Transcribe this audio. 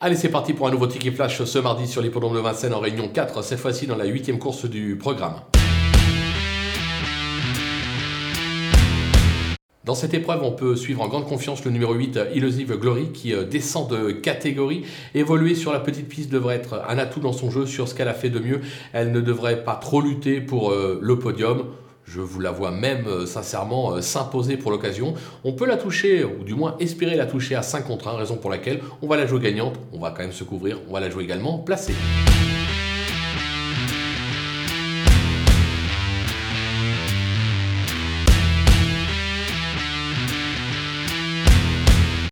Allez, c'est parti pour un nouveau ticket flash ce mardi sur l'hippodrome de Vincennes en réunion 4, cette fois-ci dans la huitième course du programme. Dans cette épreuve, on peut suivre en grande confiance le numéro 8, Illusive Glory, qui euh, descend de catégorie. Évoluer sur la petite piste devrait être un atout dans son jeu sur ce qu'elle a fait de mieux. Elle ne devrait pas trop lutter pour euh, le podium. Je vous la vois même euh, sincèrement euh, s'imposer pour l'occasion. On peut la toucher, ou du moins espérer la toucher à 5 contre 1, raison pour laquelle on va la jouer gagnante. On va quand même se couvrir, on va la jouer également placée.